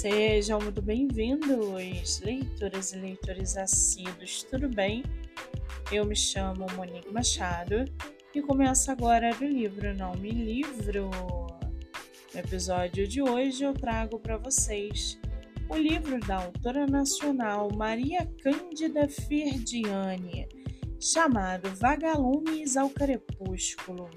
Sejam muito bem-vindos, leitoras e leitores assíduos, tudo bem? Eu me chamo Monique Machado e começo agora do livro Não Me Livro. No episódio de hoje eu trago para vocês o livro da autora nacional Maria Cândida Ferdiane, chamado Vagalumes ao Crepúsculo.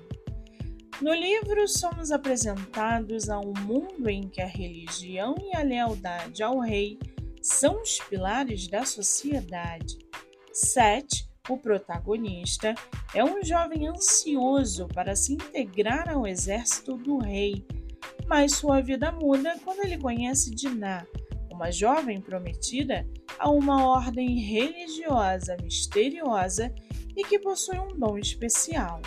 No livro, somos apresentados a um mundo em que a religião e a lealdade ao rei são os pilares da sociedade. Seth, o protagonista, é um jovem ansioso para se integrar ao exército do rei, mas sua vida muda quando ele conhece Dinah, uma jovem prometida a uma ordem religiosa misteriosa e que possui um dom especial.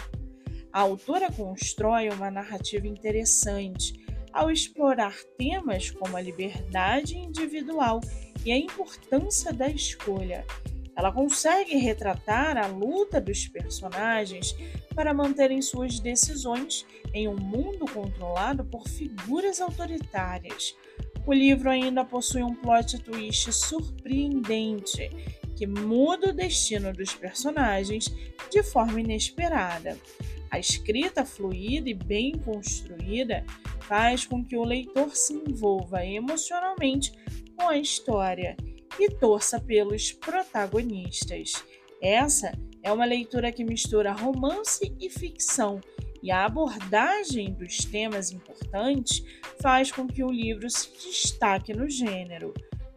A autora constrói uma narrativa interessante ao explorar temas como a liberdade individual e a importância da escolha. Ela consegue retratar a luta dos personagens para manterem suas decisões em um mundo controlado por figuras autoritárias, o livro ainda possui um plot twist surpreendente que muda o destino dos personagens de forma inesperada. A escrita fluida e bem construída faz com que o leitor se envolva emocionalmente com a história e torça pelos protagonistas. Essa é uma leitura que mistura romance e ficção e a abordagem dos temas importantes faz com que o livro se destaque no gênero,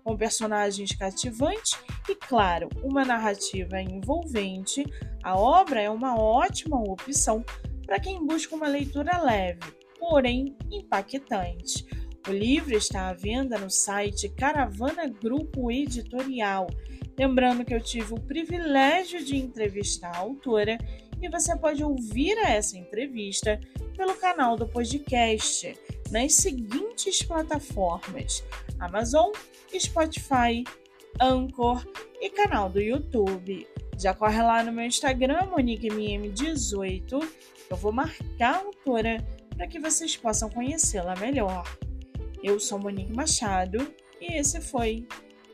com personagens cativantes e, claro, uma narrativa envolvente. A obra é uma ótima opção para quem busca uma leitura leve, porém impactante. O livro está à venda no site Caravana Grupo Editorial. Lembrando que eu tive o privilégio de entrevistar a autora e você pode ouvir essa entrevista pelo canal do podcast nas seguintes plataformas: Amazon, Spotify, Anchor e canal do YouTube. Já corre lá no meu Instagram, MoniqueMM18. Eu vou marcar a autora para que vocês possam conhecê-la melhor. Eu sou Monique Machado e esse foi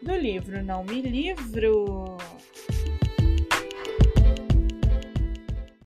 do livro Não Me Livro.